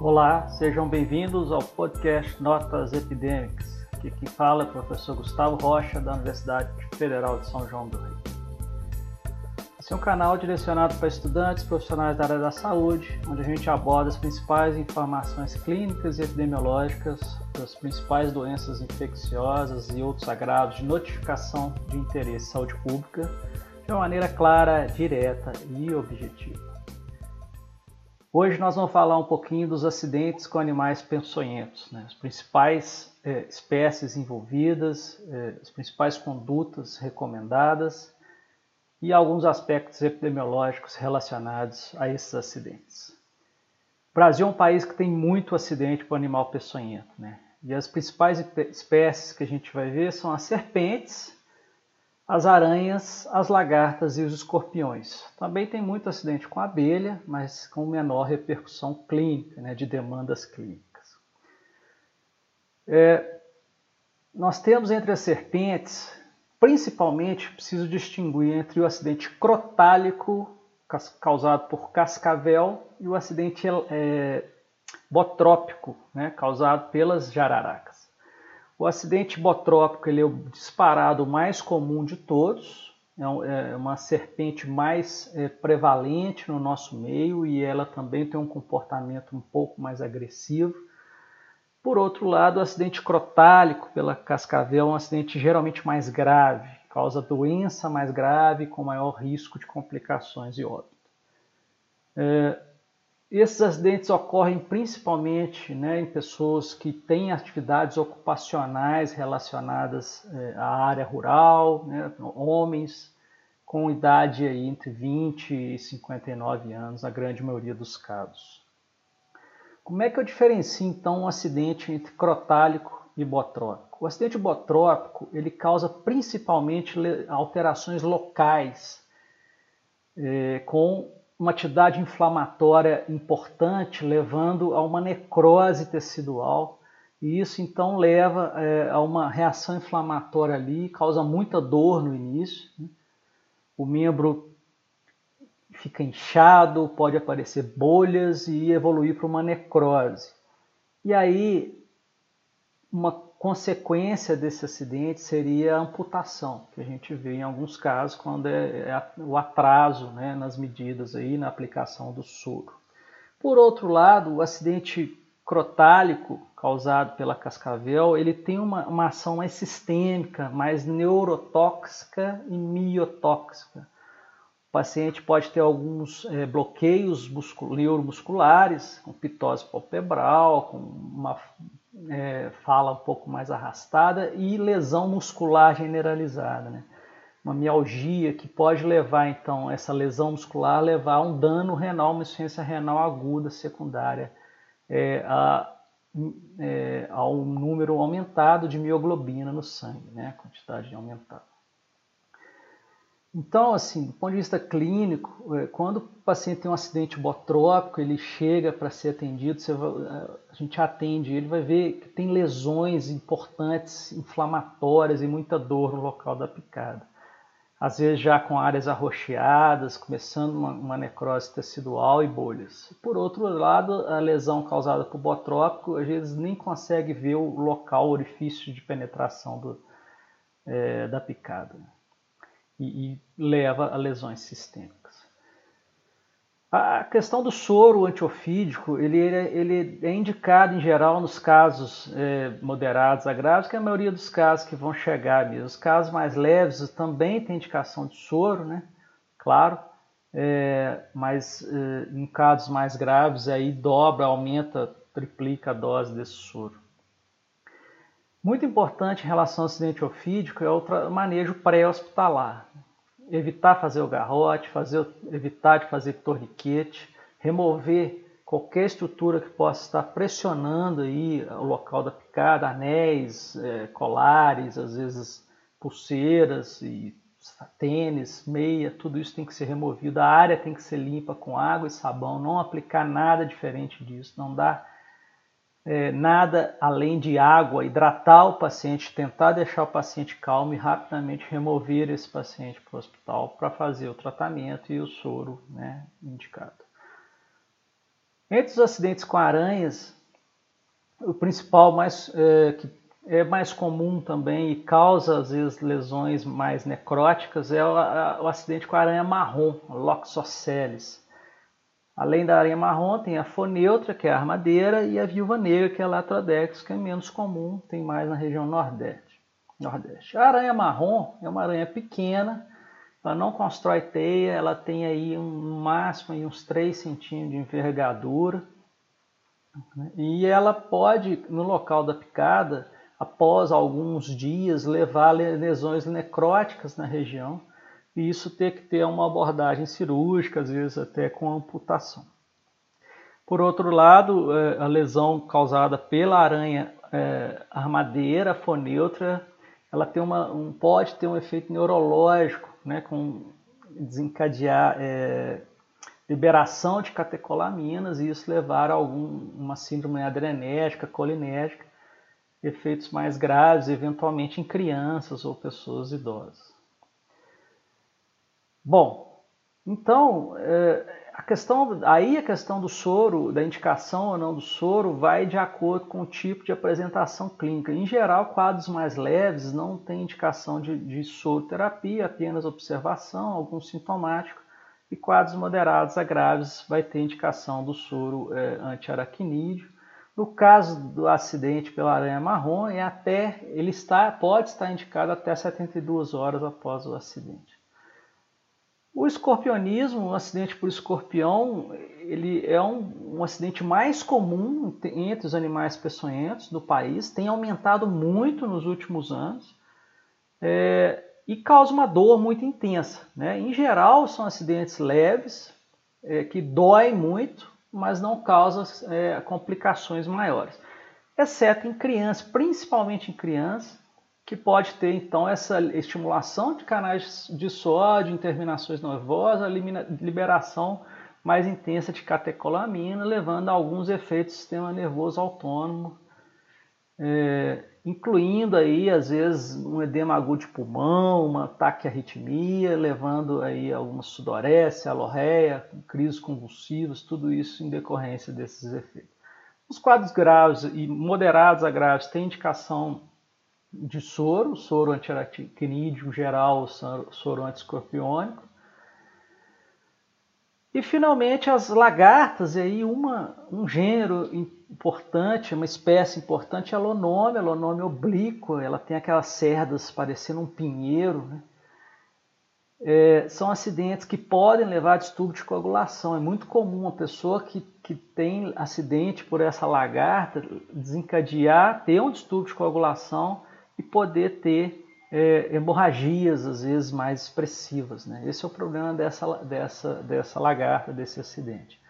Olá, sejam bem-vindos ao podcast Notas Epidêmicas. Aqui quem fala é o professor Gustavo Rocha, da Universidade Federal de São João do Rio. Esse é um canal direcionado para estudantes profissionais da área da saúde, onde a gente aborda as principais informações clínicas e epidemiológicas das principais doenças infecciosas e outros agravos de notificação de interesse em saúde pública de uma maneira clara, direta e objetiva. Hoje nós vamos falar um pouquinho dos acidentes com animais peçonhentos, né? as principais é, espécies envolvidas, é, as principais condutas recomendadas e alguns aspectos epidemiológicos relacionados a esses acidentes. O Brasil é um país que tem muito acidente com animal peçonhento, né? E as principais espécies que a gente vai ver são as serpentes, as aranhas, as lagartas e os escorpiões. Também tem muito acidente com abelha, mas com menor repercussão clínica, né, de demandas clínicas. É, nós temos entre as serpentes, principalmente, preciso distinguir entre o acidente crotálico causado por cascavel e o acidente é, botrópico, né, causado pelas jararacas. O acidente botrópico ele é o disparado mais comum de todos, é, é uma serpente mais é, prevalente no nosso meio e ela também tem um comportamento um pouco mais agressivo. Por outro lado, o acidente crotálico pela cascavel é um acidente geralmente mais grave, causa doença mais grave com maior risco de complicações e óbito. É, esses acidentes ocorrem principalmente né, em pessoas que têm atividades ocupacionais relacionadas é, à área rural, né, homens com idade aí entre 20 e 59 anos, a grande maioria dos casos. Como é que eu diferencio então um acidente entre crotálico e botrópico? O acidente botrópico ele causa principalmente alterações locais é, com uma atividade inflamatória importante, levando a uma necrose tecidual. E isso então leva é, a uma reação inflamatória ali, causa muita dor no início. Né? O membro fica inchado, pode aparecer bolhas e evoluir para uma necrose. E aí, uma consequência desse acidente seria a amputação, que a gente vê em alguns casos quando é, é o atraso né, nas medidas aí na aplicação do soro. Por outro lado, o acidente crotálico causado pela cascavel, ele tem uma, uma ação mais sistêmica, mais neurotóxica e miotóxica. O paciente pode ter alguns é, bloqueios neuromusculares, com pitose palpebral, com uma é, fala um pouco mais arrastada e lesão muscular generalizada, né? Uma mialgia que pode levar, então, essa lesão muscular a levar a um dano renal, uma insuficiência renal aguda secundária é, a, é, ao número aumentado de mioglobina no sangue, né? A quantidade aumentada. Então, assim, do ponto de vista clínico, é, quando o paciente tem um acidente botrópico, ele chega para ser atendido, é, a gente atende, ele vai ver que tem lesões importantes, inflamatórias e muita dor no local da picada. Às vezes já com áreas arroxeadas, começando uma, uma necrose tecidual e bolhas. Por outro lado, a lesão causada por botrópico, às vezes nem consegue ver o local, o orifício de penetração do, é, da picada e, e leva a lesões sistêmicas. A questão do soro antiofídico, ele, ele é indicado em geral nos casos é, moderados a graves, que é a maioria dos casos que vão chegar mesmo. Os casos mais leves também tem indicação de soro, né? Claro, é, mas é, em casos mais graves aí dobra, aumenta, triplica a dose desse soro. Muito importante em relação ao acidente ofídico é o manejo pré-hospitalar. Evitar fazer o garrote, fazer, evitar de fazer torniquete, remover qualquer estrutura que possa estar pressionando aí o local da picada, anéis, é, colares, às vezes pulseiras e tênis, meia, tudo isso tem que ser removido. A área tem que ser limpa com água e sabão, não aplicar nada diferente disso, não dar é, nada além de água, hidratar o paciente, tentar deixar o paciente calmo e rapidamente remover esse paciente para o hospital para fazer o tratamento e o soro né, indicado. Entre os acidentes com aranhas, o principal mais, é, que é mais comum também e causa às vezes lesões mais necróticas é o, a, o acidente com a aranha marrom, Loxoceles. Além da aranha marrom, tem a foneutra, que é a armadeira, e a viúva negra, que é a latrodex, que é menos comum, tem mais na região nordeste. nordeste. A aranha marrom é uma aranha pequena, ela não constrói teia, ela tem aí um máximo aí uns 3 centímetros de envergadura. E ela pode, no local da picada, após alguns dias, levar lesões necróticas na região. E isso ter que ter uma abordagem cirúrgica, às vezes até com amputação. Por outro lado, é, a lesão causada pela aranha é, armadeira, foneutra, ela tem uma, um, pode ter um efeito neurológico né, com desencadear é, liberação de catecolaminas e isso levar a algum, uma síndrome adrenética, colinérgica, efeitos mais graves, eventualmente em crianças ou pessoas idosas. Bom, então é, a questão, aí a questão do soro, da indicação ou não do soro, vai de acordo com o tipo de apresentação clínica. Em geral, quadros mais leves não têm indicação de, de soroterapia, apenas observação, algum sintomático, e quadros moderados a graves vai ter indicação do soro é, antiaracnídeo. No caso do acidente pela aranha marrom, é até, ele está, pode estar indicado até 72 horas após o acidente. O escorpionismo, um acidente por escorpião, ele é um, um, acidente mais comum entre os animais peçonhentos do país, tem aumentado muito nos últimos anos é, e causa uma dor muito intensa. Né? Em geral, são acidentes leves, é, que doem muito, mas não causam é, complicações maiores, exceto em crianças, principalmente em crianças, que pode ter então essa estimulação de canais de sódio, terminações nervosas, liberação mais intensa de catecolamina, levando a alguns efeitos do sistema nervoso autônomo, é, incluindo aí às vezes um edema agudo de pulmão, uma taquiarritmia, levando aí alguma sudorese, alorreia, crises convulsivas, tudo isso em decorrência desses efeitos. Os quadros graves e moderados a graves têm indicação de soro, soro antiracnídeo geral, soro antiscorpiônico. E finalmente as lagartas, e aí uma, um gênero importante, uma espécie importante é a lonome, a lonome oblíqua, ela tem aquelas cerdas parecendo um pinheiro. Né? É, são acidentes que podem levar a distúrbio de coagulação. É muito comum uma pessoa que, que tem acidente por essa lagarta desencadear, ter um distúrbio de coagulação e poder ter é, hemorragias, às vezes, mais expressivas. Né? Esse é o problema dessa, dessa, dessa lagarta, desse acidente.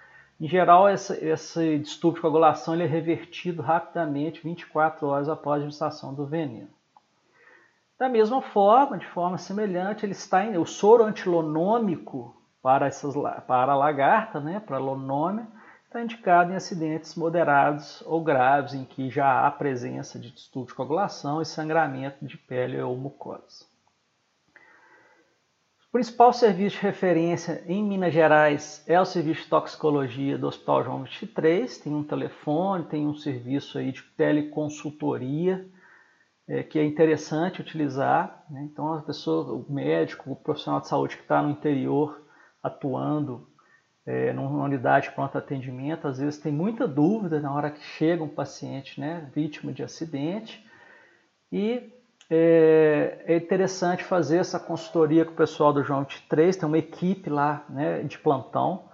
Em geral, essa, esse distúrbio de coagulação ele é revertido rapidamente, 24 horas após a administração do veneno. Da mesma forma, de forma semelhante, ele está em, o soro antilonômico para, essas, para a lagarta, né, para a lonômia, está indicado em acidentes moderados ou graves em que já há presença de distúrbio de coagulação e sangramento de pele ou mucosa. O principal serviço de referência em Minas Gerais é o serviço de toxicologia do Hospital João 23. Tem um telefone, tem um serviço aí de teleconsultoria é, que é interessante utilizar. Né? Então, a pessoa, o médico, o profissional de saúde que está no interior atuando é, numa unidade de pronto atendimento, às vezes tem muita dúvida na hora que chega um paciente né, vítima de acidente e é, é, interessante fazer essa consultoria com o pessoal do João 23, tem uma equipe lá né, de plantão,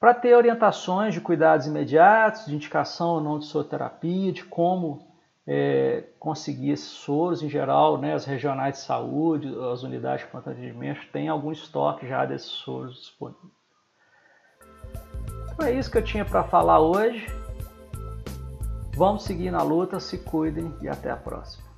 para ter orientações de cuidados imediatos, de indicação ou não de soroterapia, de como é, conseguir esses soros em geral, né, as regionais de saúde, as unidades de pronto atendimento, tem algum estoque já desses soros disponíveis. Então é isso que eu tinha para falar hoje. Vamos seguir na luta, se cuidem e até a próxima.